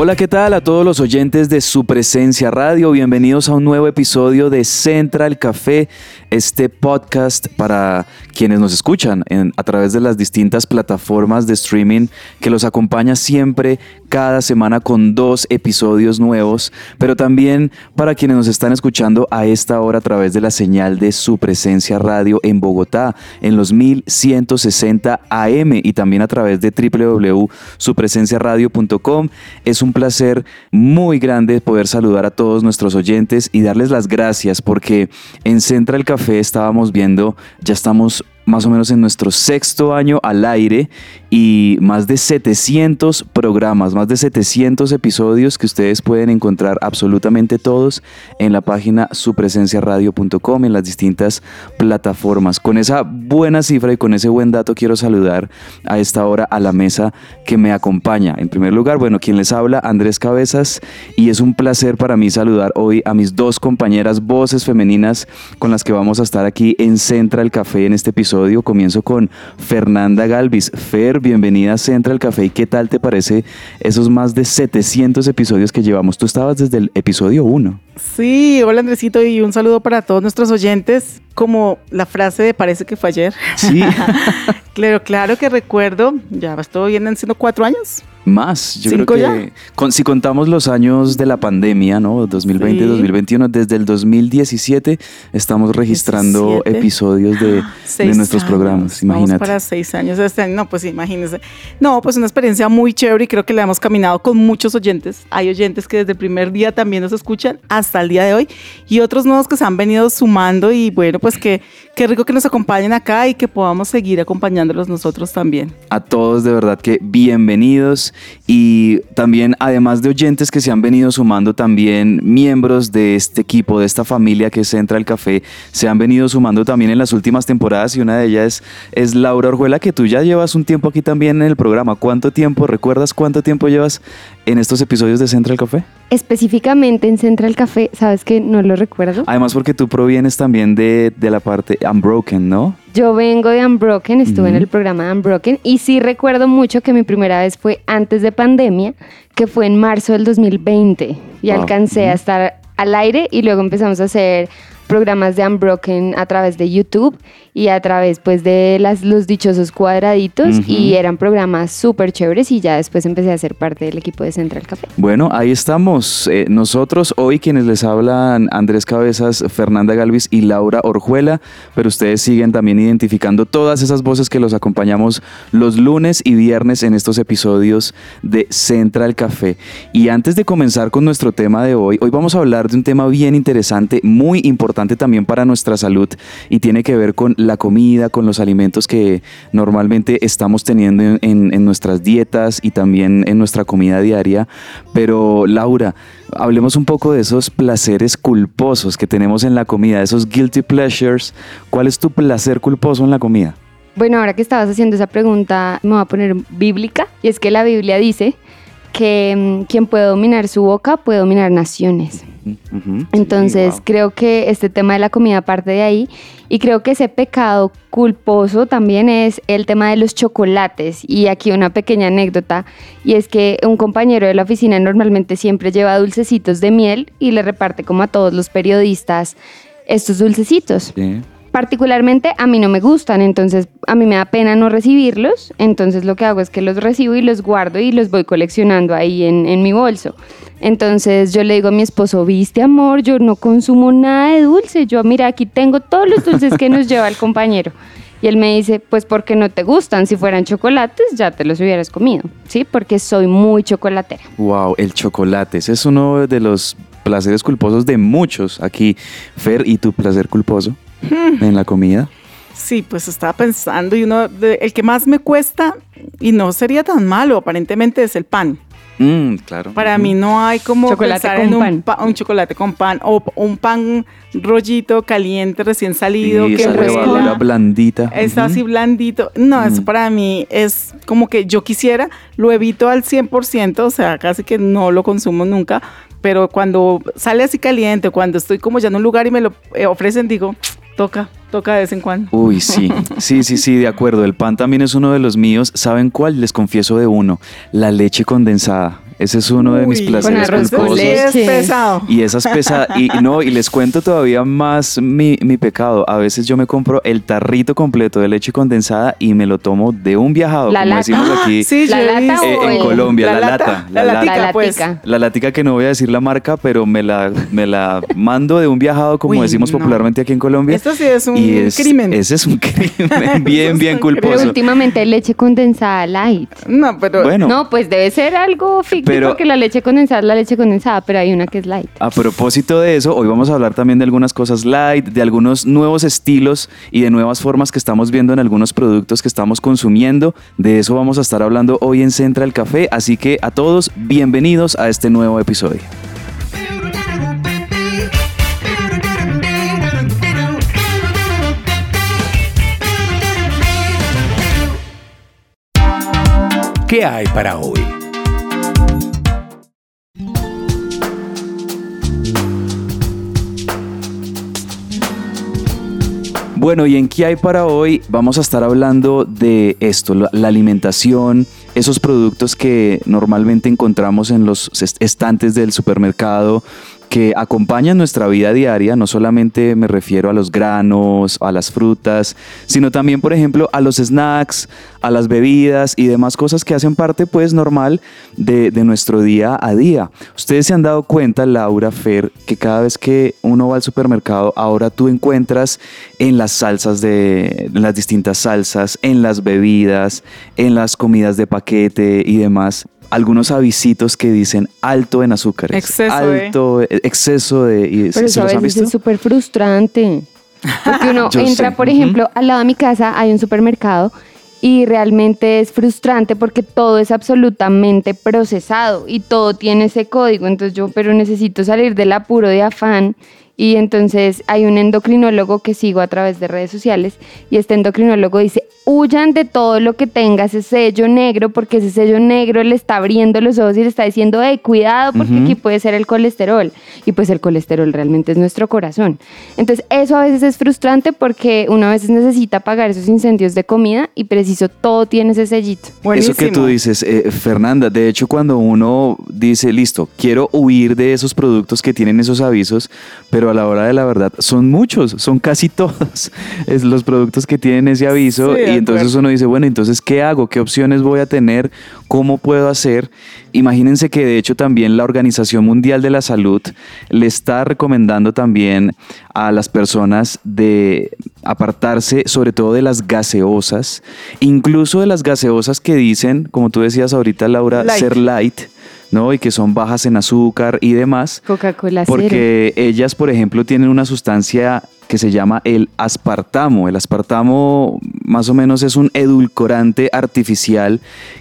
Hola, ¿qué tal a todos los oyentes de su presencia radio? Bienvenidos a un nuevo episodio de Central Café, este podcast para quienes nos escuchan a través de las distintas plataformas de streaming que los acompaña siempre cada semana con dos episodios nuevos, pero también para quienes nos están escuchando a esta hora a través de la señal de su presencia radio en Bogotá en los 1160 AM y también a través de www.supresenciaradio.com. Es un placer muy grande poder saludar a todos nuestros oyentes y darles las gracias porque en Central Café estábamos viendo, ya estamos más o menos en nuestro sexto año al aire y más de 700 programas, más de 700 episodios que ustedes pueden encontrar absolutamente todos en la página supresenciaradio.com en las distintas plataformas. Con esa buena cifra y con ese buen dato quiero saludar a esta hora a la mesa que me acompaña. En primer lugar, bueno, quien les habla, Andrés Cabezas, y es un placer para mí saludar hoy a mis dos compañeras voces femeninas con las que vamos a estar aquí en Central Café en este episodio. Comienzo con Fernanda Galvis. Fer, bienvenida a Central Café. ¿Y qué tal te parece esos más de 700 episodios que llevamos? Tú estabas desde el episodio 1. Sí, hola Andresito y un saludo para todos nuestros oyentes. Como la frase de parece que fue ayer. Sí. claro, claro que recuerdo, ya estuvo vienen siendo cuatro años. Más, yo ¿Cinco creo que con- si contamos los años de la pandemia, ¿no? 2020, Sí. 2021, desde el 2017 estamos registrando 17. episodios de, de Seis nuestros años. programas, Vamos imagínate. para seis años este año. No, pues imagínense. No, pues una experiencia muy chévere y creo que la hemos caminado con muchos oyentes. Hay oyentes que desde el primer día también nos escuchan hasta el día de hoy y otros nuevos que se han venido sumando y bueno, pues que qué rico que nos acompañen acá y que podamos seguir acompañándolos nosotros también. A todos de verdad que bienvenidos y también además de oyentes que se han venido sumando también miembros de este equipo, de esta familia que es Central Café, se han venido sumando también en las últimas temporadas y una de ellas es, es Laura Orjuela que tú ya llevas un tiempo aquí también en el programa. ¿Cuánto tiempo, recuerdas cuánto tiempo llevas en estos episodios de Central Café? Específicamente en Central Café, ¿sabes que No lo recuerdo. Además porque tú provienes también de, de la parte Unbroken, ¿no? Yo vengo de Unbroken, estuve en Ujú. el programa de Unbroken y sí recuerdo mucho que mi primera vez fue antes de pandemia, que fue en marzo del 2020 y Wow. alcancé a estar al aire y luego empezamos a hacer programas de Unbroken a través de YouTube y a través pues de las, los dichosos cuadraditos y eran programas súper chéveres y ya después empecé a ser parte del equipo de Central Café. Bueno, ahí estamos. Eh, nosotros hoy quienes les hablan Andrés Cabezas, Fernanda Galvis y Laura Orjuela, pero ustedes siguen también identificando todas esas voces que los acompañamos los lunes y viernes en estos episodios de Central Café. Y antes de comenzar con nuestro tema de hoy, hoy vamos a hablar de un tema bien interesante, muy importante también para nuestra salud y tiene que ver con la comida, con los alimentos que normalmente estamos teniendo en, en- en nuestras dietas y también en nuestra comida diaria. Pero Laura, hablemos un poco de esos placeres culposos que tenemos en la comida, esos guilty pleasures. ¿Cuál es tu placer culposo en la comida? Bueno, ahora que estabas haciendo esa pregunta, me voy a poner bíblica. Y es que la Biblia dice que mm, quien puede dominar su boca puede dominar naciones. Entonces, Wow. creo que este tema de la comida parte de ahí. Y creo que ese pecado culposo también es el tema de los chocolates. Y aquí una pequeña anécdota. Y es que un compañero de la oficina normalmente siempre lleva dulcecitos de miel y le reparte como a todos los periodistas estos dulcecitos Sí. Particularmente a mí no me gustan, entonces a mí me da pena no recibirlos, entonces lo que hago es que los recibo y los guardo y los voy coleccionando ahí en, mi bolso. Entonces yo le digo a mi esposo, viste amor, yo no consumo nada de dulce, yo mira, aquí tengo todos los dulces que nos lleva el compañero. Y él me dice, pues porque no te gustan, si fueran chocolates ya te los hubieras comido, ¿sí? Porque soy muy chocolatera. Wow, el chocolate. Ese es uno de los placeres culposos de muchos aquí. Fer, ¿y tu placer culposo en la comida? Sí, pues estaba pensando y uno, de- el que más me cuesta y no sería tan malo aparentemente es el pan. Mm, claro. Para mí no hay como Chocolate pensar con en un, pan. pa- un chocolate con pan o un pan rollito caliente recién salido y que levadura blandita. Está así blandito. No, eso para mí es como que yo quisiera, lo evito al 100%, o sea, casi que no lo consumo nunca, pero cuando sale así caliente, cuando estoy como ya en un lugar y me lo eh, ofrecen, digo, toca, toca de vez en cuando. Uy, sí, sí, sí, sí, de acuerdo. El pan también es uno de los míos. ¿Saben cuál? Les confieso de uno. La leche condensada. Ese es uno de mis Uy, placeres con culposos. es pesado. Y esas pesadas, y no, y les cuento todavía más mi, mi pecado. A veces yo me compro el tarrito completo de leche condensada y me lo tomo de un viajado, La como lata. decimos aquí Sí, ¿La lata eh, en el- Colombia, la, lata, la, la latica, La pues. latica. La latica que no voy a decir la marca, pero me la, me la mando de un viajado, como Uy, decimos no. popularmente aquí en Colombia. Esto sí es un y es- crimen. Ese es un crimen bien, bien culposo. Pero últimamente leche condensada light. No, pero Bueno, No, pues debe ser algo ficticio Pero- porque la leche condensada es la leche condensada, pero hay una que es light. A propósito de eso, hoy vamos a hablar también de algunas cosas light, de algunos nuevos estilos y de nuevas formas que estamos viendo en algunos productos que estamos consumiendo. De eso vamos a estar hablando hoy en Central Café, así que a todos bienvenidos a este nuevo episodio. ¿Qué hay para hoy? Bueno, y en qué hay para hoy vamos a estar hablando de esto, la, alimentación, esos productos que normalmente encontramos en los est- estantes del supermercado que acompañan nuestra vida diaria, no solamente me refiero a los granos, a las frutas, sino también, por ejemplo, a los snacks, a las bebidas y demás cosas que hacen parte, pues, normal de, nuestro día a día. Ustedes se han dado cuenta, Laura, Fer, que cada vez que uno va al supermercado, ahora tú encuentras en las salsas de, en las distintas salsas, en las bebidas, en las comidas de paquete y demás, algunos avisitos que dicen alto en azúcares, Exceso de- alto, eh, exceso de, y, Pero ¿se los han veces visto? es súper frustrante. Porque uno entra, sé. por ejemplo, al lado de mi casa hay un supermercado y realmente es frustrante porque todo es absolutamente procesado y todo tiene ese código. Entonces yo, pero necesito salir del apuro de afán. Y entonces hay un endocrinólogo que sigo a través de redes sociales y este endocrinólogo dice, huyan de todo lo que tenga ese sello negro porque ese sello negro le está abriendo los ojos y le está diciendo, hey, cuidado porque aquí puede ser el colesterol. Y pues el colesterol realmente es nuestro corazón. Entonces eso a veces es frustrante porque uno a veces necesita pagar esos incendios de comida y preciso todo tiene ese sellito. Eso que tú dices, eh, Fernanda, de hecho cuando uno dice, listo, quiero huir de esos productos que tienen esos avisos, pero a la hora de la verdad son muchos, son casi todos es los productos que tienen ese aviso Sí, y entonces uno dice, bueno, entonces ¿qué hago? ¿Qué opciones voy a tener? ¿Cómo puedo hacer? Imagínense que de hecho también la Organización Mundial de la Salud le está recomendando también a las personas de apartarse sobre todo de las gaseosas, incluso de las gaseosas que dicen, como tú decías ahorita Laura, Light. ser light, ¿no? Y que son bajas en azúcar y demás. Coca-Cola cero. Porque ellas, por ejemplo, tienen una sustancia que se llama el aspartamo. El aspartamo más o menos es un edulcorante artificial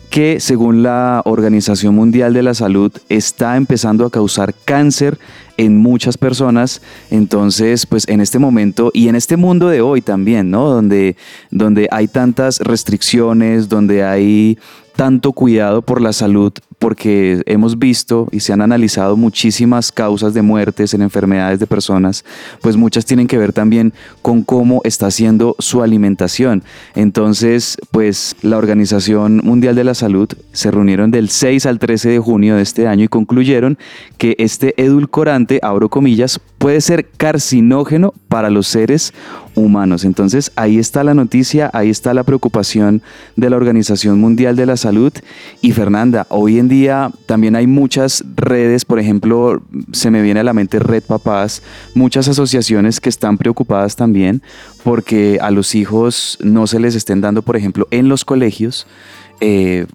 que, según la Organización Mundial de la Salud, está empezando a causar cáncer en muchas personas. Entonces, pues en este momento y en este mundo de hoy también, ¿no? Donde, donde hay tantas restricciones, donde hay tanto cuidado por la salud porque hemos visto y se han analizado muchísimas causas de muertes en enfermedades de personas, pues muchas tienen que ver también con cómo está haciendo su alimentación. Entonces, pues la Organización Mundial de la Salud se reunieron del 6 al 13 de junio de este año y concluyeron que este edulcorante, abro comillas, puede ser carcinógeno para los seres humanos. Entonces, ahí está la noticia, ahí está la preocupación de la Organización Mundial de la Salud. Y Fernanda, hoy en día también hay muchas redes, por ejemplo, se me viene a la mente Red Papás, muchas asociaciones que están preocupadas también porque a los hijos no se les estén dando, por ejemplo, en los colegios, eh,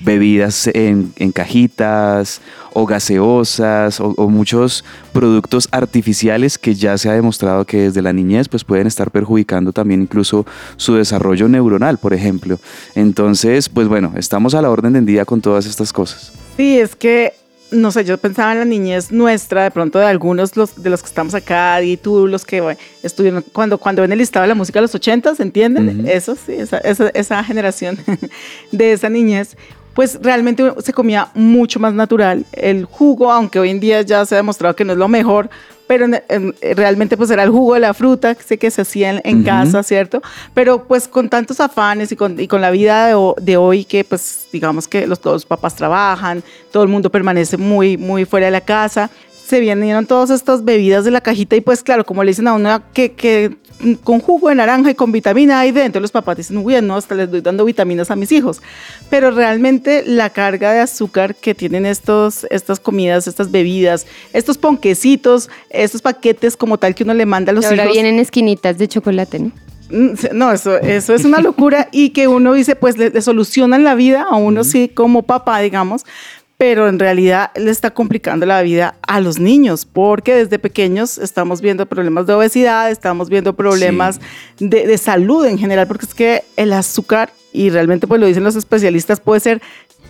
bebidas en, cajitas o gaseosas o, o muchos productos artificiales que ya se ha demostrado que desde la niñez pues pueden estar perjudicando también incluso su desarrollo neuronal, por ejemplo. Entonces, pues bueno, estamos a la orden del día con todas estas cosas. Sí, es que, no sé, yo pensaba en la niñez nuestra, de pronto de algunos los, de los que estamos acá, y tú, los que bueno, estuvieron, cuando, cuando ven el listado de la música de los 80, ¿entienden? Eso sí, esa, esa, esa generación de esa niñez. Pues realmente se comía mucho más natural. El jugo, aunque hoy en día ya se ha demostrado que no es lo mejor, pero en- en- realmente pues era el jugo de la fruta que sé que se hacía en, en casa, ¿cierto? Pero pues con tantos afanes y con, y con la vida de, ho- de hoy que pues digamos que los, todos los papás trabajan, todo el mundo permanece muy, muy fuera de la casa, se vinieron todas estas bebidas de la cajita y pues claro, como le dicen a uno que, que con jugo de naranja y con vitamina ahí dentro, los papás dicen, uy, no, hasta les doy dando vitaminas a mis hijos. Pero realmente la carga de azúcar que tienen estos, estas comidas, estas bebidas, estos ponquecitos, estos paquetes como tal que uno le manda a los Y ahora hijos. vienen esquinitas de chocolate, ¿no? Mm, No, eso, eso es una locura y que uno dice, pues le, le solucionan la vida a uno sí como papá, digamos, pero en realidad le está complicando la vida a los niños porque desde pequeños estamos viendo problemas de obesidad, estamos viendo problemas de, de salud en general, porque es que el azúcar, y realmente pues lo dicen los especialistas, puede ser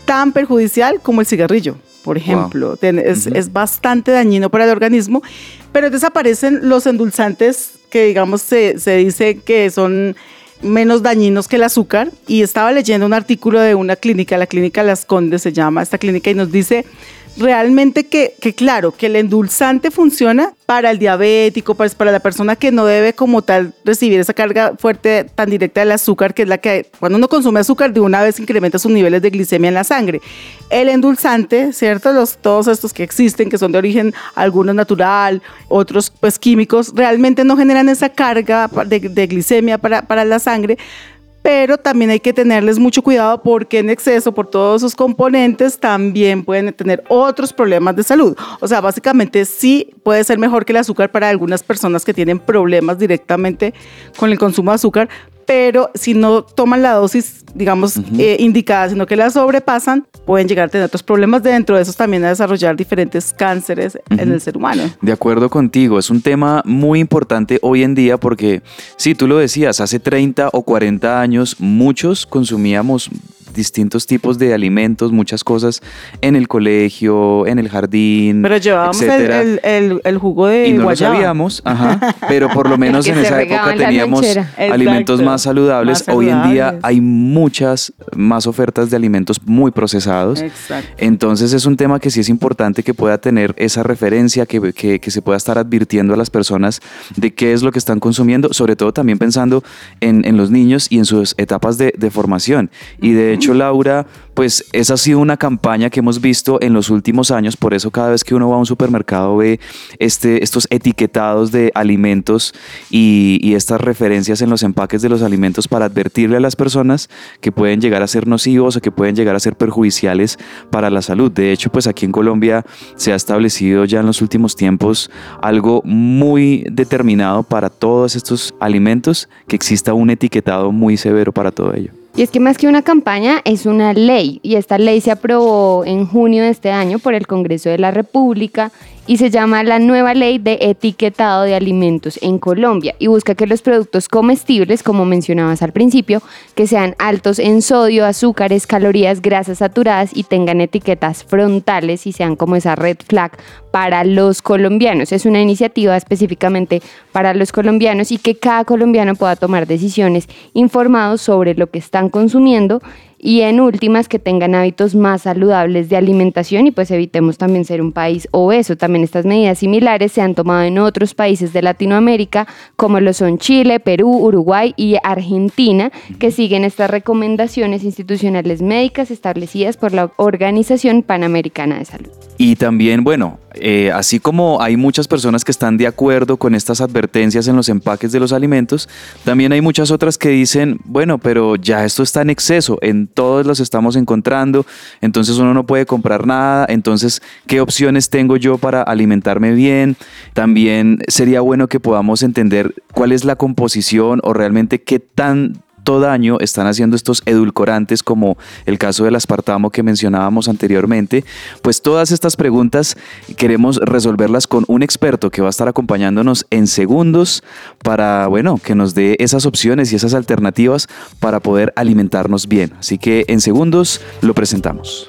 tan perjudicial como el cigarrillo. Por ejemplo, es, es bastante dañino para el organismo, pero desaparecen los endulzantes que, digamos, se, se dice que son menos dañinos que el azúcar. Y estaba leyendo un artículo de una clínica, la clínica Las Condes se llama esta clínica, y nos dice realmente que, claro, que el endulzante funciona para el diabético, para, para la persona que no debe como tal recibir esa carga fuerte tan directa del azúcar, que es la que cuando uno consume azúcar de una vez incrementa sus niveles de glicemia en la sangre. El endulzante, ¿cierto? Los, todos estos que existen, que son de origen, algunos natural, otros pues químicos, realmente no generan esa carga de, de glicemia para, para la sangre, pero también hay que tenerles mucho cuidado porque en exceso, por todos sus componentes, también pueden tener otros problemas de salud. O sea, básicamente sí puede ser mejor que el azúcar para algunas personas que tienen problemas directamente con el consumo de azúcar, pero si no toman la dosis, digamos, eh, indicada, sino que la sobrepasan, pueden llegar a tener otros problemas. Dentro de esos también a desarrollar diferentes cánceres en el ser humano. De acuerdo contigo, es un tema muy importante hoy en día porque, sí, tú lo decías, hace 30 o 40 años muchos consumíamos distintos tipos de alimentos, muchas cosas en el colegio, en el jardín, Pero llevábamos el, etcétera. el- el- el jugo de y no lo guayaba. sabíamos, ajá, pero por lo menos en esa época teníamos alimentos más saludables. Más Hoy en día hay muchas más ofertas de alimentos muy procesados. Exacto. Entonces es un tema que sí es importante que pueda tener esa referencia, que, que- que se pueda estar advirtiendo a las personas de qué es lo que están consumiendo, sobre todo también pensando en, en los niños y en sus etapas de, de formación. Y de hecho, Laura, pues esa ha sido una campaña que hemos visto en los últimos años, por eso cada vez que uno va a un supermercado ve este, estos etiquetados de alimentos y, y estas referencias en los empaques de los alimentos para advertirle a las personas que pueden llegar a ser nocivos o que pueden llegar a ser perjudiciales para la salud. De hecho, pues aquí en Colombia se ha establecido ya en los últimos tiempos algo muy determinado para todos estos alimentos, que exista un etiquetado muy severo para todo ello. Y es que más que una campaña es una ley. Y esta ley se aprobó en junio de este año por el Congreso de la República y se llama la nueva ley de etiquetado de alimentos en Colombia y busca que los productos comestibles, como mencionabas al principio, que sean altos en sodio, azúcares, calorías, grasas saturadas y tengan etiquetas frontales y sean como esa red flag para los colombianos. Es una iniciativa específicamente para los colombianos y que cada colombiano pueda tomar decisiones informados sobre lo que están consumiendo y en últimas que tengan hábitos más saludables de alimentación y pues evitemos también ser un país obeso. También estas medidas similares se han tomado en otros países de Latinoamérica como lo son Chile, Perú, Uruguay y Argentina que siguen estas recomendaciones institucionales médicas establecidas por la Organización Panamericana de Salud. Y también, bueno, eh, así como hay muchas personas que están de acuerdo con estas advertencias en los empaques de los alimentos, también hay muchas otras que dicen, bueno, pero ya esto está en exceso, en todos los estamos encontrando, entonces uno no puede comprar nada, entonces, ¿qué opciones tengo yo para alimentarme bien? También sería bueno que podamos entender cuál es la composición o realmente qué tan daño están haciendo estos edulcorantes como el caso del aspartamo que mencionábamos anteriormente, pues todas estas preguntas queremos resolverlas con un experto que va a estar acompañándonos en segundos para, bueno, que nos dé esas opciones y esas alternativas para poder alimentarnos bien. Así que en segundos lo presentamos.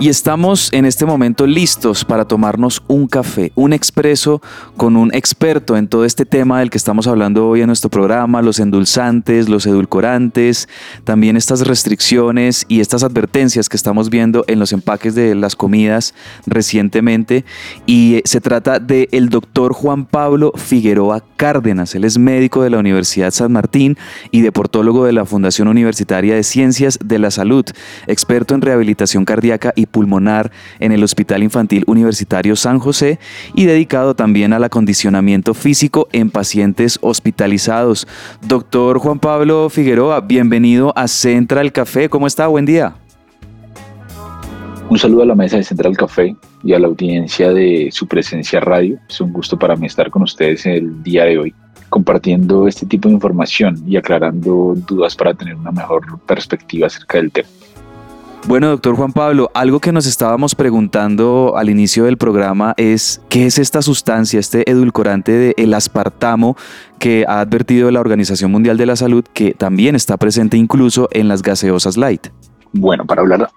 Y estamos en este momento listos para tomarnos un café, un expreso con un experto en todo este tema del que estamos hablando hoy en nuestro programa, los endulzantes, los edulcorantes, también estas restricciones y estas advertencias que estamos viendo en los empaques de las comidas recientemente. Y se trata del el doctor Juan Pablo Figueroa Cárdenas. Él es médico de la Universidad San Martín y deportólogo de la Fundación Universitaria de Ciencias de la Salud, experto en rehabilitación cardíaca y pulmonar en el Hospital Infantil Universitario San José y dedicado también al acondicionamiento físico en pacientes hospitalizados. Doctor Juan Pablo Figueroa, bienvenido a Central Café. ¿Cómo está? Buen día. Un saludo a la mesa de Central Café y a la audiencia de su presencia radio. Es un gusto para mí estar con ustedes el día de hoy compartiendo este tipo de información y aclarando dudas para tener una mejor perspectiva acerca del tema. Bueno, doctor Juan Pablo, algo que nos estábamos preguntando al inicio del programa es qué es esta sustancia, este edulcorante de el aspartamo que ha advertido la Organización Mundial de la Salud que también está presente incluso en las gaseosas light. Bueno, para hablar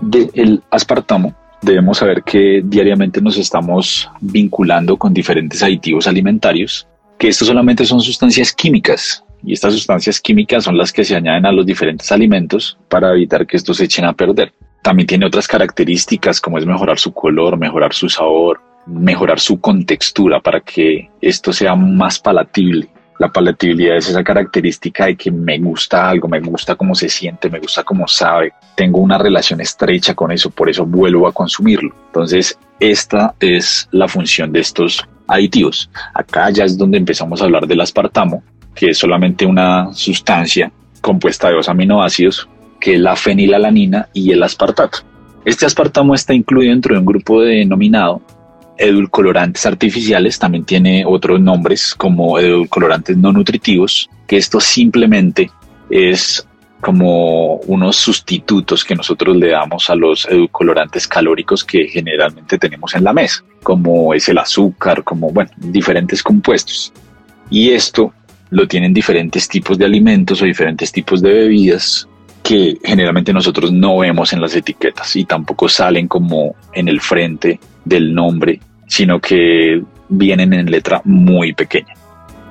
del aspartamo, debemos saber que diariamente nos estamos vinculando con diferentes aditivos alimentarios, que estos solamente son sustancias químicas y estas sustancias químicas son las que se añaden a los diferentes alimentos para evitar que estos se echen a perder. También tiene otras características como es mejorar su color, mejorar su sabor, mejorar su contextura para que esto sea más palatible. La palatibilidad es esa característica de que me gusta algo, me gusta cómo se siente, me gusta cómo sabe, tengo una relación estrecha con eso, por eso vuelvo a consumirlo. Entonces, esta es la función de estos aditivos. Acá ya es donde empezamos a hablar del aspartamo, que es solamente una sustancia compuesta de dos aminoácidos, que es la fenilalanina y el aspartato. Este aspartamo está incluido dentro de un grupo denominado edulcolorantes artificiales, también tiene otros nombres como edulcolorantes no nutritivos, que esto simplemente es como unos sustitutos que nosotros le damos a los edulcolorantes calóricos que generalmente tenemos en la mesa, como es el azúcar, como, bueno, diferentes compuestos. Y esto lo tienen diferentes tipos de alimentos o diferentes tipos de bebidas que generalmente nosotros no vemos en las etiquetas y tampoco salen como en el frente del nombre, sino que vienen en letra muy pequeña.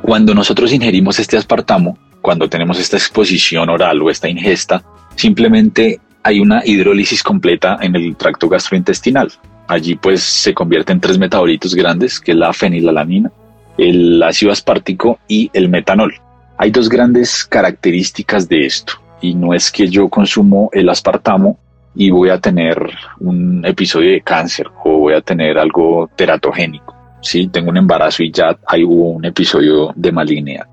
Cuando nosotros ingerimos este aspartamo, cuando tenemos esta exposición oral o esta ingesta, simplemente hay una hidrólisis completa en el tracto gastrointestinal. Allí pues se convierte en tres metabolitos grandes, que es la fenilalanina, el ácido aspartico y el metanol. Hay dos grandes características de esto y no es que yo consumo el aspartamo y voy a tener un episodio de cáncer o voy a tener algo teratogénico. Sí, tengo un embarazo y ya hay un episodio de malignidad.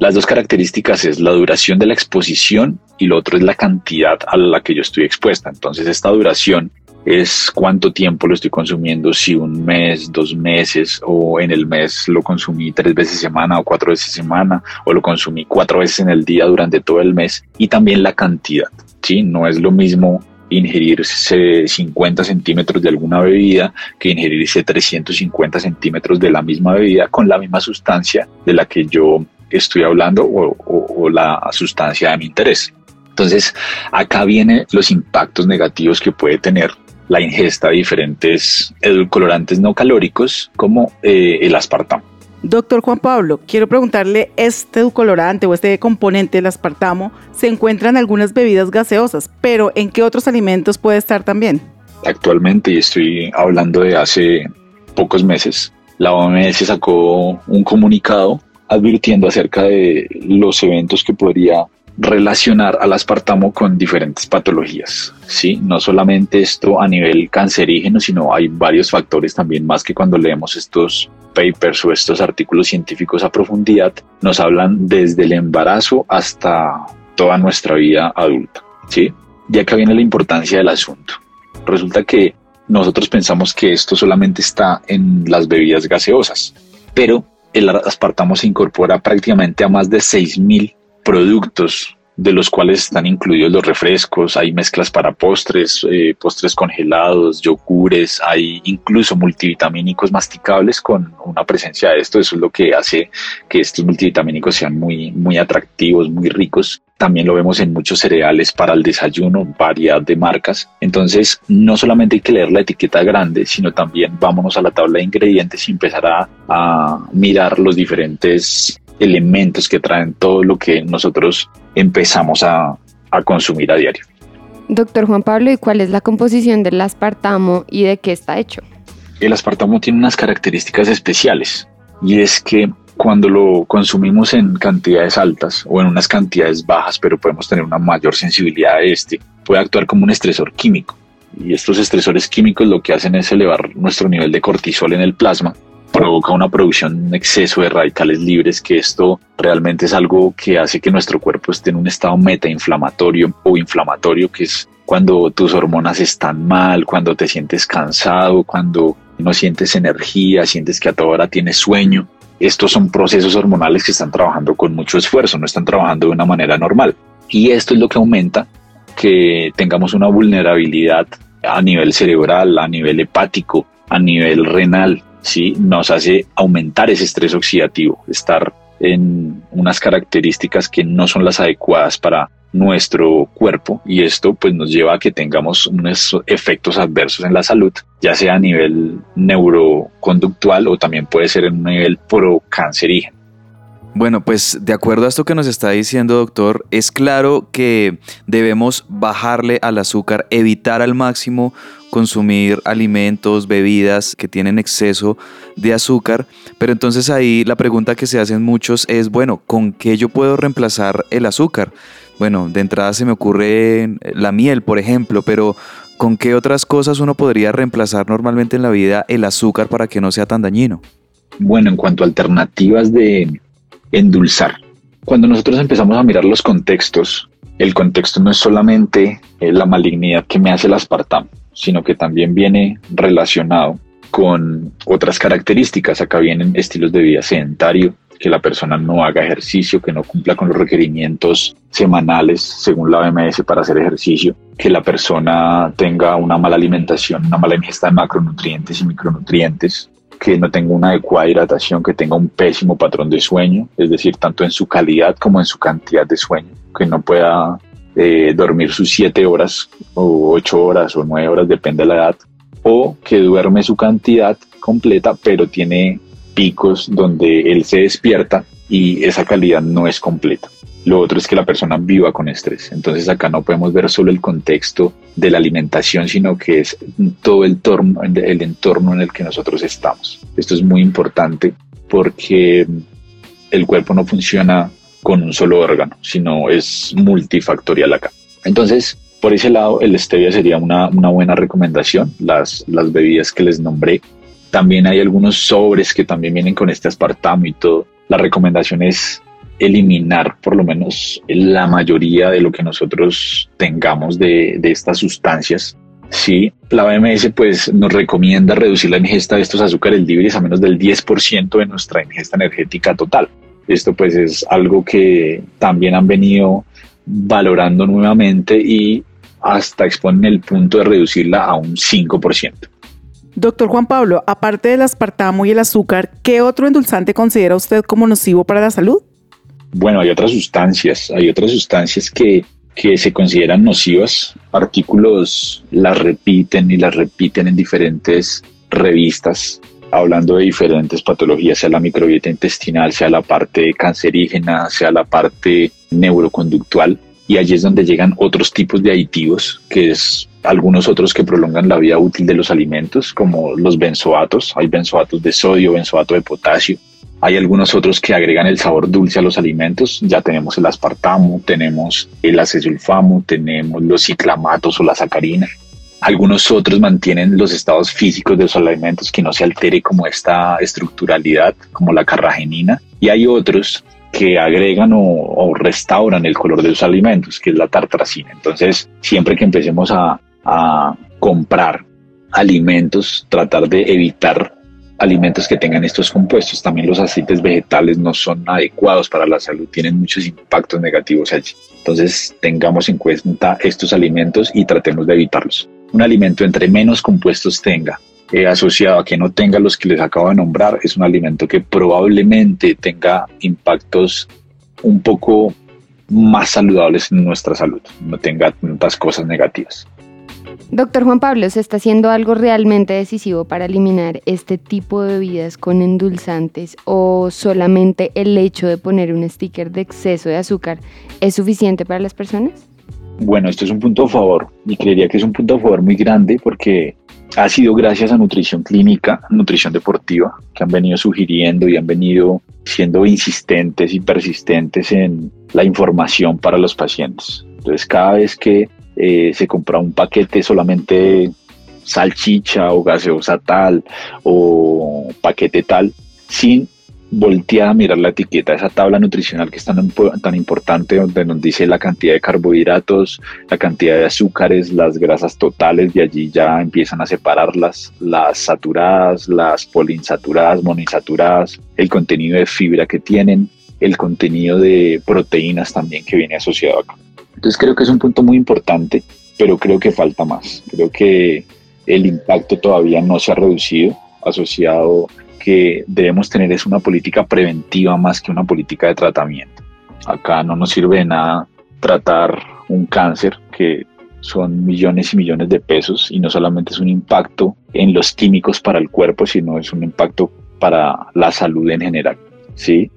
Las dos características es la duración de la exposición y lo otro es la cantidad a la que yo estoy expuesta. Entonces esta duración es cuánto tiempo lo estoy consumiendo, si un mes, dos meses o en el mes lo consumí tres veces semana o cuatro veces semana o lo consumí cuatro veces en el día durante todo el mes y también la cantidad, ¿sí? No es lo mismo ingerirse 50 centímetros de alguna bebida que ingerirse 350 centímetros de la misma bebida con la misma sustancia de la que yo estoy hablando o, o la sustancia de mi interés. Entonces, acá vienen los impactos negativos que puede tener la ingesta de diferentes edulcorantes no calóricos como eh, el aspartamo. Doctor Juan Pablo, quiero preguntarle, ¿este edulcorante o este componente del aspartamo se encuentra en algunas bebidas gaseosas, pero ¿en qué otros alimentos puede estar también? Actualmente, y estoy hablando de hace pocos meses, la OMS sacó un comunicado advirtiendo acerca de los eventos que podría relacionar al aspartamo con diferentes patologías. ¿sí? No solamente esto a nivel cancerígeno, sino hay varios factores también más que cuando leemos estos papers o estos artículos científicos a profundidad, nos hablan desde el embarazo hasta toda nuestra vida adulta. ¿sí? Y acá viene la importancia del asunto. Resulta que nosotros pensamos que esto solamente está en las bebidas gaseosas, pero el aspartamo se incorpora prácticamente a más de 6.000 productos de los cuales están incluidos los refrescos, hay mezclas para postres, eh, postres congelados, yogures, hay incluso multivitamínicos masticables con una presencia de esto. Eso es lo que hace que estos multivitamínicos sean muy, muy atractivos, muy ricos. También lo vemos en muchos cereales para el desayuno, variedad de marcas. Entonces, no solamente hay que leer la etiqueta grande, sino también vámonos a la tabla de ingredientes y empezar a, a mirar los diferentes elementos que traen todo lo que nosotros empezamos a, a consumir a diario. Doctor Juan Pablo, ¿y cuál es la composición del aspartamo y de qué está hecho? El aspartamo tiene unas características especiales y es que cuando lo consumimos en cantidades altas o en unas cantidades bajas, pero podemos tener una mayor sensibilidad a este, puede actuar como un estresor químico. Y estos estresores químicos lo que hacen es elevar nuestro nivel de cortisol en el plasma provoca una producción, un exceso de radicales libres, que esto realmente es algo que hace que nuestro cuerpo esté en un estado metainflamatorio o inflamatorio, que es cuando tus hormonas están mal, cuando te sientes cansado, cuando no sientes energía, sientes que a toda hora tienes sueño. Estos son procesos hormonales que están trabajando con mucho esfuerzo, no están trabajando de una manera normal. Y esto es lo que aumenta que tengamos una vulnerabilidad a nivel cerebral, a nivel hepático, a nivel renal, ¿sí? nos hace aumentar ese estrés oxidativo, estar en unas características que no son las adecuadas para nuestro cuerpo y esto pues nos lleva a que tengamos unos efectos adversos en la salud, ya sea a nivel neuroconductual o también puede ser en un nivel procancerígeno. Bueno, pues de acuerdo a esto que nos está diciendo, doctor, es claro que debemos bajarle al azúcar, evitar al máximo consumir alimentos, bebidas que tienen exceso de azúcar, pero entonces ahí la pregunta que se hacen muchos es, bueno, ¿con qué yo puedo reemplazar el azúcar? Bueno, de entrada se me ocurre la miel, por ejemplo, pero ¿con qué otras cosas uno podría reemplazar normalmente en la vida el azúcar para que no sea tan dañino? Bueno, en cuanto a alternativas de endulzar, cuando nosotros empezamos a mirar los contextos, el contexto no es solamente eh, la malignidad que me hace el aspartamo, sino que también viene relacionado con otras características. Acá vienen estilos de vida sedentario, que la persona no haga ejercicio, que no cumpla con los requerimientos semanales según la OMS para hacer ejercicio, que la persona tenga una mala alimentación, una mala ingesta de macronutrientes y micronutrientes, que no tenga una adecuada hidratación, que tenga un pésimo patrón de sueño, es decir, tanto en su calidad como en su cantidad de sueño, que no pueda eh, dormir sus siete horas o ocho horas o nueve horas, depende de la edad, o que duerme su cantidad completa, pero tiene picos donde él se despierta y esa calidad no es completa. Lo otro es que la persona viva con estrés. Entonces acá no podemos ver solo el contexto de la alimentación, sino que es todo el, torno, el entorno en el que nosotros estamos. Esto es muy importante porque el cuerpo no funciona con un solo órgano, sino es multifactorial acá. Entonces, por ese lado, el stevia sería una, una buena recomendación, las, las bebidas que les nombré. También hay algunos sobres que también vienen con este aspartamo y todo. La recomendación es eliminar por lo menos la mayoría de lo que nosotros tengamos de, de estas sustancias. Sí, la OMS pues nos recomienda reducir la ingesta de estos azúcares libres a menos del 10% de nuestra ingesta energética total. Esto pues es algo que también han venido valorando nuevamente y hasta exponen el punto de reducirla a un 5%. Doctor Juan Pablo, aparte del aspartamo y el azúcar, ¿qué otro endulzante considera usted como nocivo para la salud? Bueno, hay otras sustancias, hay otras sustancias que, que se consideran nocivas. Artículos las repiten y las repiten en diferentes revistas hablando de diferentes patologías, sea la microbiota intestinal, sea la parte cancerígena, sea la parte neuroconductual. Y allí es donde llegan otros tipos de aditivos, que es algunos otros que prolongan la vida útil de los alimentos, como los benzoatos. Hay benzoatos de sodio, benzoato de potasio. Hay algunos otros que agregan el sabor dulce a los alimentos. Ya tenemos el aspartamo, tenemos el acesulfamo, tenemos los ciclamatos o la sacarina. Algunos otros mantienen los estados físicos de los alimentos que no se altere como esta estructuralidad, como la carragenina. Y hay otros que agregan o, restauran el color de los alimentos, que es la tartracina. Entonces, siempre que empecemos a, a comprar alimentos, tratar de evitar alimentos que tengan estos compuestos. También los aceites vegetales no son adecuados para la salud, tienen muchos impactos negativos allí. Entonces tengamos en cuenta estos alimentos y tratemos de evitarlos. Un alimento entre menos compuestos tenga, eh, asociado a que no tenga los que les acabo de nombrar, es un alimento que probablemente tenga impactos un poco más saludables en nuestra salud, no tenga tantas cosas negativas. Doctor Juan Pablo, ¿se está haciendo algo realmente decisivo para eliminar este tipo de bebidas con endulzantes o solamente el hecho de poner un sticker de exceso de azúcar es suficiente para las personas? Bueno, esto es un punto a favor y creería que es un punto a favor muy grande porque ha sido gracias a nutrición clínica, nutrición deportiva, que han venido sugiriendo y han venido siendo insistentes y persistentes en la información para los pacientes. Entonces, cada vez que eh, se compra un paquete solamente salchicha o gaseosa tal o paquete tal, sin voltear a mirar la etiqueta, esa tabla nutricional que es tan, tan importante, donde nos dice la cantidad de carbohidratos, la cantidad de azúcares, las grasas totales, y allí ya empiezan a separarlas, las saturadas, las poliinsaturadas, monoinsaturadas, el contenido de fibra que tienen, el contenido de proteínas también que viene asociado acá. Entonces creo que es un punto muy importante, pero creo que falta más. Creo que el impacto todavía no se ha reducido asociado que debemos tener es una política preventiva más que una política de tratamiento. Acá no nos sirve de nada tratar un cáncer que son millones y millones de pesos y no solamente es un impacto en los químicos para el cuerpo, sino es un impacto para la salud en general. ¿sí?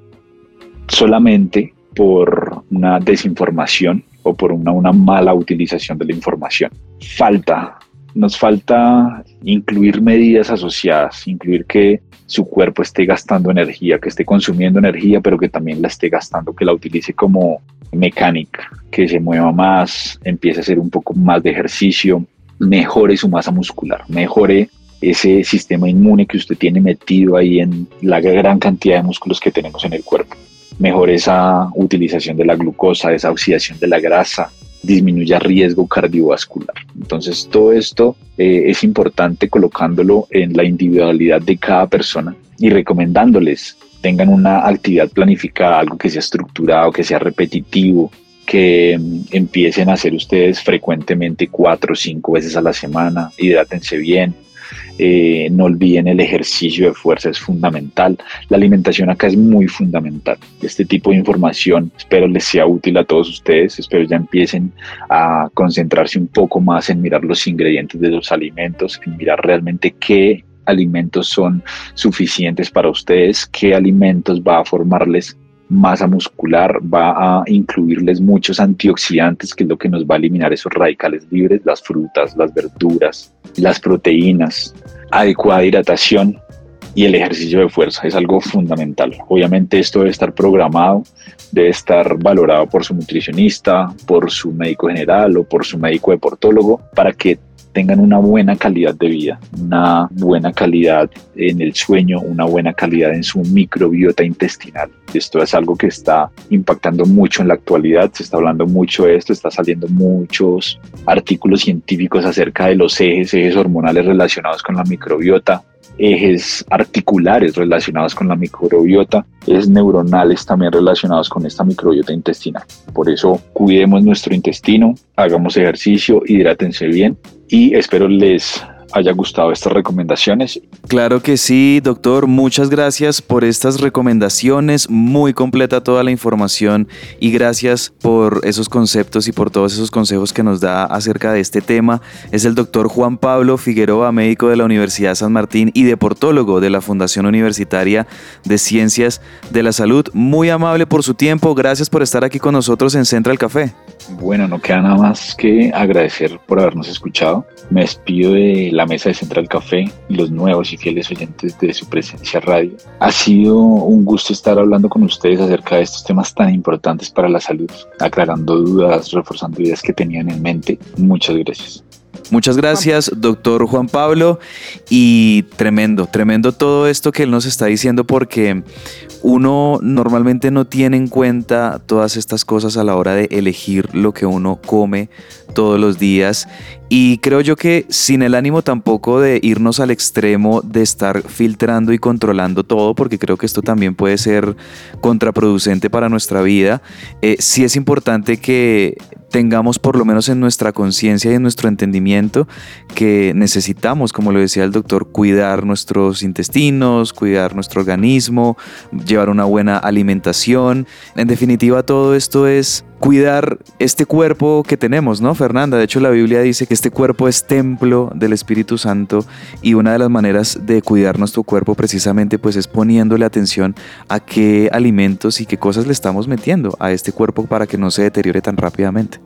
Solamente por una desinformación o por una, una mala utilización de la información. Falta, nos falta incluir medidas asociadas, incluir que su cuerpo esté gastando energía, que esté consumiendo energía, pero que también la esté gastando, que la utilice como mecánica, que se mueva más, empiece a hacer un poco más de ejercicio, mejore su masa muscular, mejore ese sistema inmune que usted tiene metido ahí en la gran cantidad de músculos que tenemos en el cuerpo. Mejore esa utilización de la glucosa, esa oxidación de la grasa, disminuya riesgo cardiovascular. Entonces todo esto eh, es importante colocándolo en la individualidad de cada persona y recomendándoles tengan una actividad planificada, algo que sea estructurado, que sea repetitivo, que mm, empiecen a hacer ustedes frecuentemente cuatro o cinco veces a la semana, hidrátense bien, eh, no olviden el ejercicio de fuerza, es fundamental. La alimentación acá es muy fundamental. Este tipo de información espero les sea útil a todos ustedes, espero ya empiecen a concentrarse un poco más en mirar los ingredientes de los alimentos, en mirar realmente qué alimentos son suficientes para ustedes, qué alimentos va a formarles masa muscular, va a incluirles muchos antioxidantes, que es lo que nos va a eliminar esos radicales libres, las frutas, las verduras, las proteínas, adecuada hidratación y el ejercicio de fuerza es algo fundamental. Obviamente esto debe estar programado, debe estar valorado por su nutricionista, por su médico general o por su médico deportólogo para que tengan una buena calidad de vida, una buena calidad en el sueño, una buena calidad en su microbiota intestinal. Esto es algo que está impactando mucho en la actualidad, se está hablando mucho de esto, está saliendo muchos artículos científicos acerca de los ejes, ejes hormonales relacionados con la microbiota, ejes articulares relacionados con la microbiota, ejes neuronales también relacionados con esta microbiota intestinal. Por eso cuidemos nuestro intestino, hagamos ejercicio, hidrátense bien y espero les haya gustado estas recomendaciones. Claro que sí, doctor. Muchas gracias por estas recomendaciones. Muy completa toda la información y gracias por esos conceptos y por todos esos consejos que nos da acerca de este tema. Es el doctor Juan Pablo Figueroa, médico de la Universidad San Martín y deportólogo de la Fundación Universitaria de Ciencias de la Salud. Muy amable por su tiempo. Gracias por estar aquí con nosotros en Central Café. Bueno, no queda nada más que agradecer por habernos escuchado. Me despido de la mesa de Central Café y los nuevos y fieles oyentes de su presencia radio. Ha sido un gusto estar hablando con ustedes acerca de estos temas tan importantes para la salud, aclarando dudas, reforzando ideas que tenían en mente. Muchas gracias. Muchas gracias, doctor Juan Pablo. Y tremendo, tremendo todo esto que él nos está diciendo porque uno normalmente no tiene en cuenta todas estas cosas a la hora de elegir lo que uno come todos los días y creo yo que sin el ánimo tampoco de irnos al extremo de estar filtrando y controlando todo, porque creo que esto también puede ser contraproducente para nuestra vida, eh, sí es importante que tengamos por lo menos en nuestra conciencia y en nuestro entendimiento que necesitamos, como lo decía el doctor, cuidar nuestros intestinos, cuidar nuestro organismo, llevar una buena alimentación. En definitiva, todo esto es cuidar este cuerpo que tenemos, ¿no, Fernanda? De hecho, la Biblia dice que este cuerpo es templo del Espíritu Santo y una de las maneras de cuidar nuestro cuerpo precisamente pues es poniéndole atención a qué alimentos y qué cosas le estamos metiendo a este cuerpo para que no se deteriore tan rápidamente.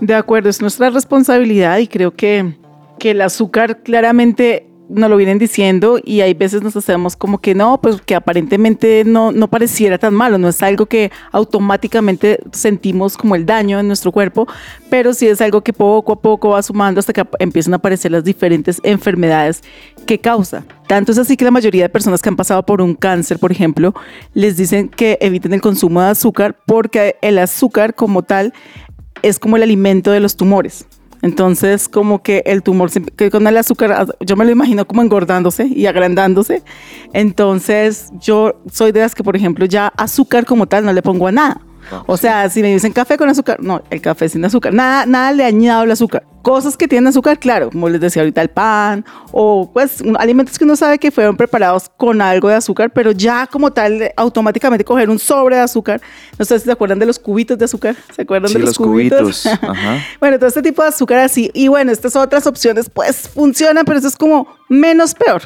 De acuerdo, es nuestra responsabilidad y creo que, que el azúcar claramente nos lo vienen diciendo y hay veces nos hacemos como que no, pues que aparentemente no, no pareciera tan malo, no es algo que automáticamente sentimos como el daño en nuestro cuerpo, pero sí es algo que poco a poco va sumando hasta que empiezan a aparecer las diferentes enfermedades que causa. Tanto es así que la mayoría de personas que han pasado por un cáncer, por ejemplo, les dicen que eviten el consumo de azúcar porque el azúcar como tal es como el alimento de los tumores. Entonces, como que el tumor, que con el azúcar, yo me lo imagino como engordándose y agrandándose. Entonces, yo soy de las que, por ejemplo, ya azúcar como tal no le pongo a nada. O sea, si me dicen café con azúcar, no, el café sin azúcar, nada, nada le ha añadido el azúcar. Cosas que tienen azúcar, claro, como les decía ahorita, el pan, o pues alimentos que uno sabe que fueron preparados con algo de azúcar, pero ya como tal, automáticamente coger un sobre de azúcar. No sé si se acuerdan de los cubitos de azúcar, ¿se acuerdan Sí, de los, los cubitos. cubitos? Ajá. bueno, todo este tipo de azúcar así. Y bueno, estas otras opciones pues funcionan, pero eso es como menos peor.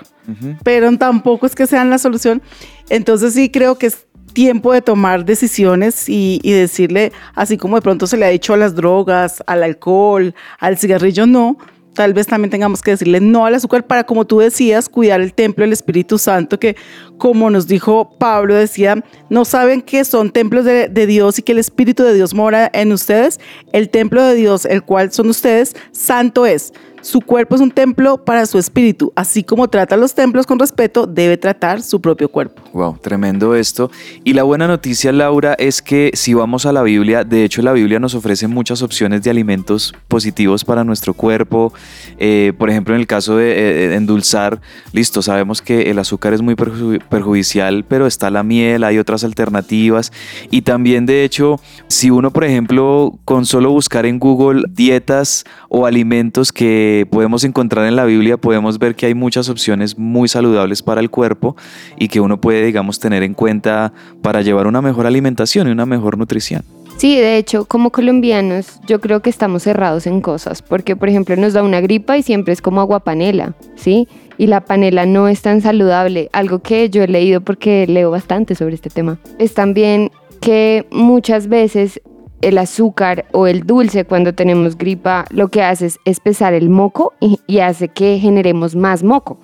Pero tampoco es que sean la solución. Entonces sí creo que es tiempo de tomar decisiones y, y decirle, así como de pronto se le ha dicho a las drogas, al alcohol, al cigarrillo, no. Tal vez también tengamos que decirle no al azúcar para, como tú decías, cuidar el templo del Espíritu Santo, que como nos dijo Pablo, decía, no saben que son templos de, de Dios y que el Espíritu de Dios mora en ustedes. El templo de Dios, el cual son ustedes, santo es. Su cuerpo es un templo para su espíritu. Así como trata los templos con respeto, debe tratar su propio cuerpo. Wow, tremendo esto. Y la buena noticia, Laura, es que si vamos a la Biblia, de hecho la Biblia nos ofrece muchas opciones de alimentos positivos para nuestro cuerpo. Eh, por ejemplo, en el caso de eh, endulzar, listo, sabemos que el azúcar es muy perju- perjudicial, pero está la miel, hay otras alternativas. Y también, de hecho, si uno, por ejemplo, con solo buscar en Google dietas o alimentos que podemos encontrar en la Biblia, podemos ver que hay muchas opciones muy saludables para el cuerpo y que uno puede, digamos, tener en cuenta para llevar una mejor alimentación y una mejor nutrición. Sí, de hecho, como colombianos, yo creo que estamos cerrados en cosas, porque por ejemplo nos da una gripa y siempre es como agua panela, ¿sí? Y la panela no es tan saludable, algo que yo he leído porque leo bastante sobre este tema. Es también que muchas veces el azúcar o el dulce cuando tenemos gripa lo que hace es espesar el moco y, y hace que generemos más moco,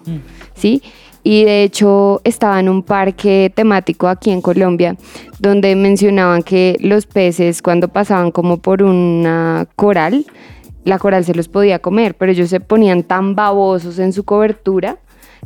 ¿sí? Y de hecho estaba en un parque temático aquí en Colombia donde mencionaban que los peces cuando pasaban como por una coral, la coral se los podía comer, pero ellos se ponían tan babosos en su cobertura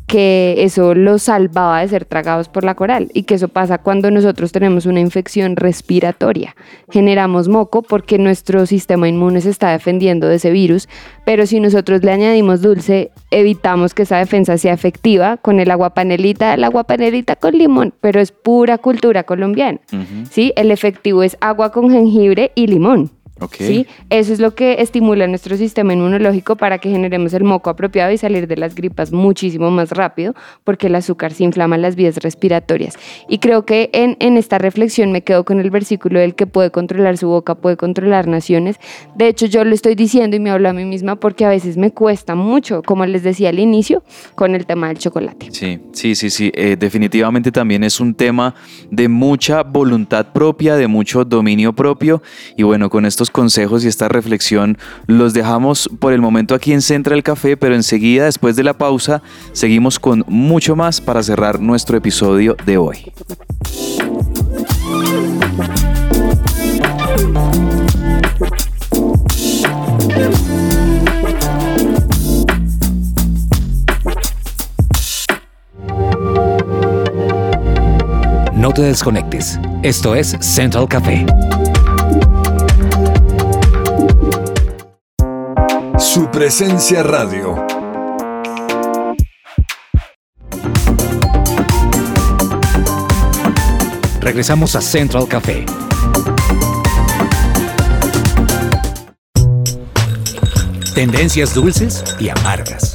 que eso los salvaba de ser tragados por la coral y que eso pasa cuando nosotros tenemos una infección respiratoria. Generamos moco porque nuestro sistema inmune se está defendiendo de ese virus, pero si nosotros le añadimos dulce, evitamos que esa defensa sea efectiva con el agua panelita, el agua panelita con limón, pero es pura cultura colombiana. ¿sí? El efectivo es agua con jengibre y limón. Ok. ¿sí? Eso es lo que estimula nuestro sistema inmunológico para que generemos el moco apropiado y salir de las gripas muchísimo más rápido, porque el azúcar se inflama las vías respiratorias. Y creo que en, en esta reflexión me quedo con el versículo del que puede controlar su boca, puede controlar naciones. De hecho, yo lo estoy diciendo y me hablo a mí misma porque a veces me cuesta mucho, como les decía al inicio, con el tema del chocolate. Sí, sí, sí, sí. Eh, definitivamente también es un tema de mucha voluntad propia, de mucho dominio propio. Y bueno, con estos consejos y esta reflexión los dejamos por el momento aquí en Central Café, pero enseguida, después de la pausa, seguimos con mucho más para cerrar nuestro episodio de hoy. No te desconectes. Esto es Central Café. Su presencia radio. Regresamos a Central Café. Tendencias dulces y amargas.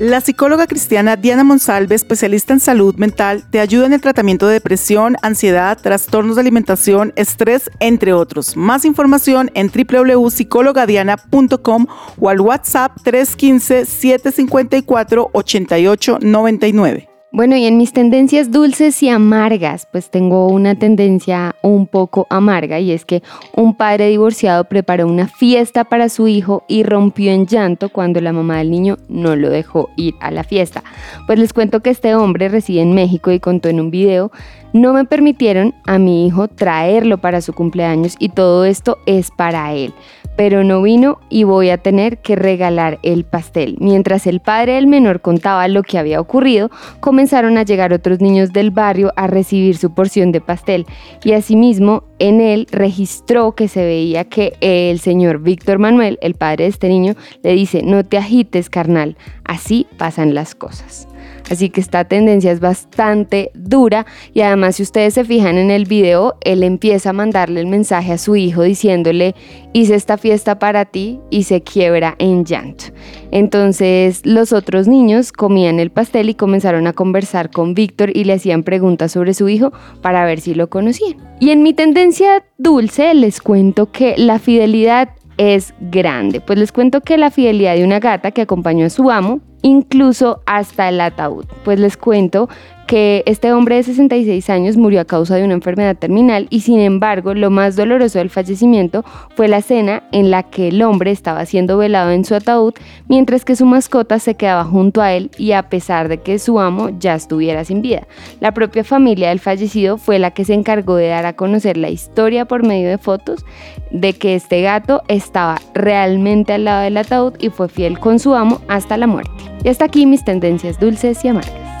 La psicóloga cristiana Diana Monsalve, especialista en salud mental, te ayuda en el tratamiento de depresión, ansiedad, trastornos de alimentación, estrés, entre otros. Más información en www.psicologadiana.com o al WhatsApp 315-754-8899. Bueno, y en mis tendencias dulces y amargas, pues tengo una tendencia un poco amarga y es que un padre divorciado preparó una fiesta para su hijo y rompió en llanto cuando la mamá del niño no lo dejó ir a la fiesta. Pues les cuento que este hombre reside en México y contó en un video no me permitieron a mi hijo traerlo para su cumpleaños y todo esto es para él, pero no vino y voy a tener que regalar el pastel. Mientras el padre del menor contaba lo que había ocurrido, comenzaron a llegar otros niños del barrio a recibir su porción de pastel y asimismo en él registró que se veía que el señor Víctor Manuel, el padre de este niño, le dice, no te agites carnal, así pasan las cosas. Así que esta tendencia es bastante dura y además si ustedes se fijan en el video, él empieza a mandarle el mensaje a su hijo diciéndole, hice esta fiesta para ti y se quiebra en llanto. Entonces los otros niños comían el pastel y comenzaron a conversar con Víctor y le hacían preguntas sobre su hijo para ver si lo conocían. Y en mi tendencia dulce les cuento que la fidelidad es grande. Pues les cuento que la fidelidad de una gata que acompañó a su amo incluso hasta el ataúd. Pues les cuento que este hombre de 66 años murió a causa de una enfermedad terminal y sin embargo lo más doloroso del fallecimiento fue la cena en la que el hombre estaba siendo velado en su ataúd mientras que su mascota se quedaba junto a él y a pesar de que su amo ya estuviera sin vida. La propia familia del fallecido fue la que se encargó de dar a conocer la historia por medio de fotos de que este gato estaba realmente al lado del ataúd y fue fiel con su amo hasta la muerte. Y hasta aquí mis tendencias dulces y amargas.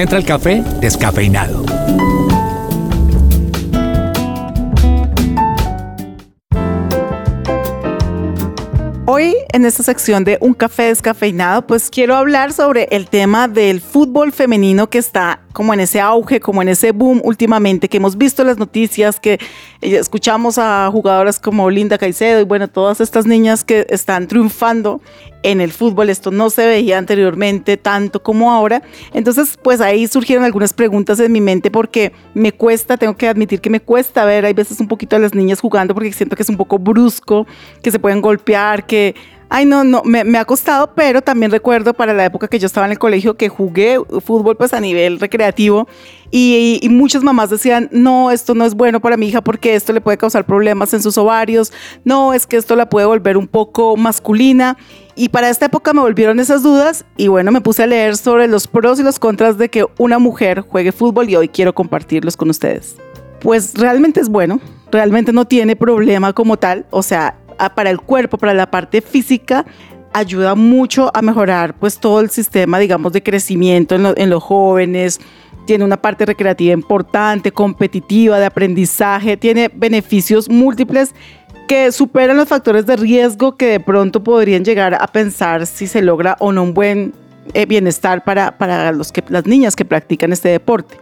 Central Café descafeinado. Hoy en esta sección de Un café descafeinado, pues quiero hablar sobre el tema del fútbol femenino que está como en ese auge, como en ese boom últimamente, que hemos visto las noticias, que eh, escuchamos a jugadoras como Linda Caicedo y bueno, todas estas niñas que están triunfando en el fútbol. Esto no se veía anteriormente tanto como ahora. Entonces, pues ahí surgieron algunas preguntas en mi mente porque me cuesta, tengo que admitir que me cuesta ver, hay veces un poquito a las niñas jugando porque siento que es un poco brusco, que se pueden golpear, que Ay, no, no, me, ha costado, pero también recuerdo para la época que yo estaba en el colegio que jugué fútbol pues a nivel recreativo y, y, muchas mamás decían, no, esto no es bueno para mi hija porque esto le puede causar problemas en sus ovarios, no, es que esto la puede volver un poco masculina. Y para esta época me volvieron esas dudas y bueno, me puse a leer sobre los pros y los contras de que una mujer juegue fútbol y hoy quiero compartirlos con ustedes. Pues realmente es bueno, realmente no tiene problema como tal, o sea, para el cuerpo, para la parte física, ayuda mucho a mejorar pues todo el sistema, digamos, de crecimiento en, los jóvenes. Tiene una parte recreativa importante, competitiva, de aprendizaje, tiene beneficios múltiples que superan los factores de riesgo que de pronto podrían llegar a pensar si se logra o no un buen eh, bienestar para, para los que, las niñas que practican este deporte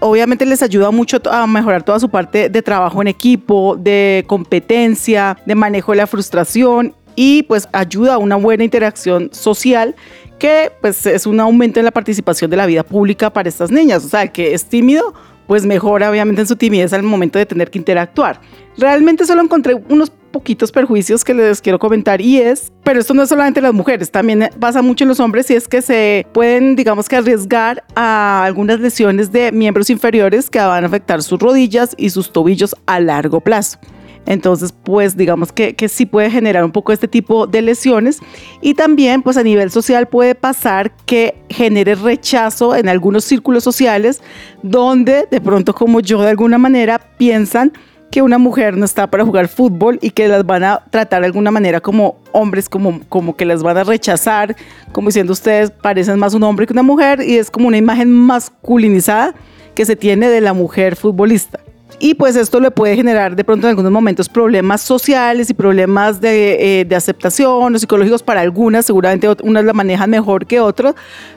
obviamente les ayuda mucho a mejorar toda su parte de trabajo en equipo, de competencia, de manejo de la frustración y pues ayuda a una buena interacción social que pues es un aumento en la participación de la vida pública para estas niñas. O sea, el que es tímido pues mejora obviamente en su timidez al momento de tener que interactuar. Realmente solo encontré unos poquitos perjuicios que les quiero comentar y es, pero esto no es solamente las mujeres, también pasa mucho en los hombres y es que se pueden, digamos que arriesgar a algunas lesiones de miembros inferiores que van a afectar sus rodillas y sus tobillos a largo plazo. Entonces, pues digamos que, que sí puede generar un poco este tipo de lesiones. Y también, pues a nivel social puede pasar que genere rechazo en algunos círculos sociales donde de pronto como yo de alguna manera piensan que una mujer no está para jugar fútbol y que las van a tratar de alguna manera como hombres, como, como que las van a rechazar, como diciendo ustedes parecen más un hombre que una mujer y es como una imagen masculinizada que se tiene de la mujer futbolista. Y pues esto le puede generar de pronto en algunos momentos problemas sociales y problemas de, eh, de, aceptación o psicológicos para algunas, seguramente unas la manejan mejor que otras,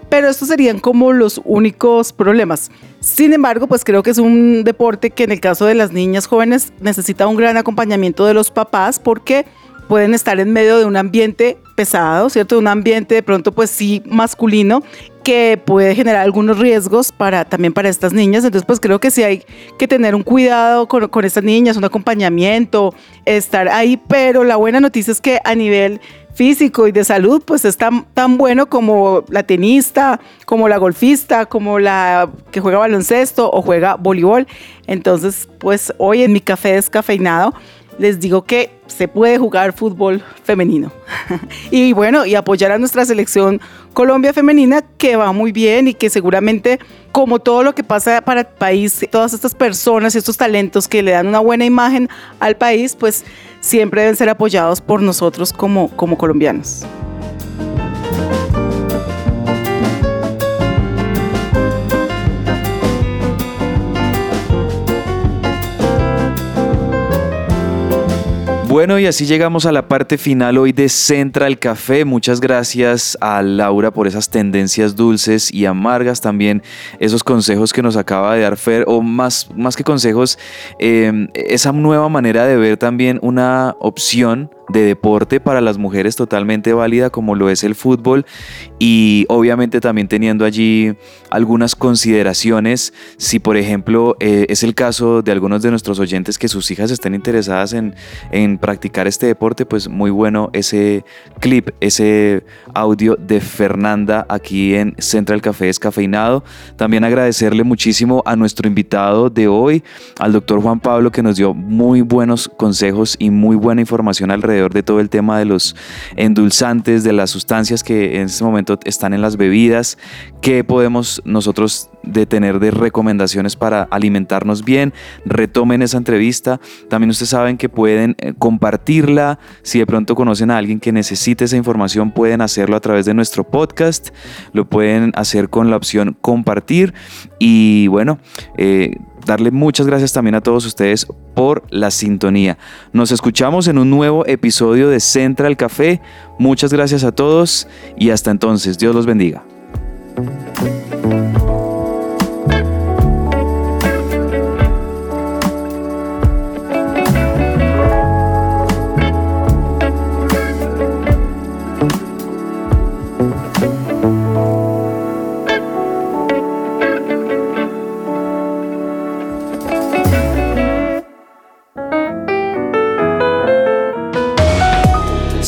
pero estos serían como los únicos problemas. Sin embargo, pues creo que es un deporte que en el caso de las niñas jóvenes necesita un gran acompañamiento de los papás porque pueden estar en medio de un ambiente pesado, ¿cierto? Un ambiente de pronto pues sí masculino que puede generar algunos riesgos para también para estas niñas. Entonces pues creo que sí hay que tener un cuidado con, con estas niñas, un acompañamiento, estar ahí, pero la buena noticia es que a nivel físico y de salud, pues es tan, tan, bueno como la tenista, como la golfista, como la que juega baloncesto o juega voleibol. Entonces, pues hoy en mi café descafeinado les digo que se puede jugar fútbol femenino. y bueno, y apoyar a nuestra selección Colombia femenina que va muy bien y que seguramente como todo lo que pasa para el país, todas estas personas, estos talentos que le dan una buena imagen al país, pues siempre deben ser apoyados por nosotros como, como colombianos. Bueno, y así llegamos a la parte final hoy de Central Café. Muchas gracias a Laura por esas tendencias dulces y amargas, también esos consejos que nos acaba de dar Fer, o más, más que consejos, eh, esa nueva manera de ver también una opción de deporte para las mujeres totalmente válida como lo es el fútbol y obviamente también teniendo allí algunas consideraciones. Si por ejemplo eh, es el caso de algunos de nuestros oyentes que sus hijas estén interesadas en, en practicar este deporte pues muy bueno ese clip ese audio de Fernanda aquí en Central Café Descafeinado. También agradecerle muchísimo a nuestro invitado de hoy al doctor Juan Pablo que nos dio muy buenos consejos y muy buena información alrededor de todo el tema de los endulzantes, de las sustancias que en este momento están en las bebidas, qué podemos nosotros de tener de recomendaciones para alimentarnos bien. Retomen esa entrevista. También ustedes saben que pueden eh, compartirla. Si de pronto conocen a alguien que necesite esa información, pueden hacerlo a través de nuestro podcast. Lo pueden hacer con la opción compartir. Y bueno, eh, darle muchas gracias también a todos ustedes por la sintonía. Nos escuchamos en un nuevo episodio de Central Café. Muchas gracias a todos y hasta entonces. Dios los bendiga.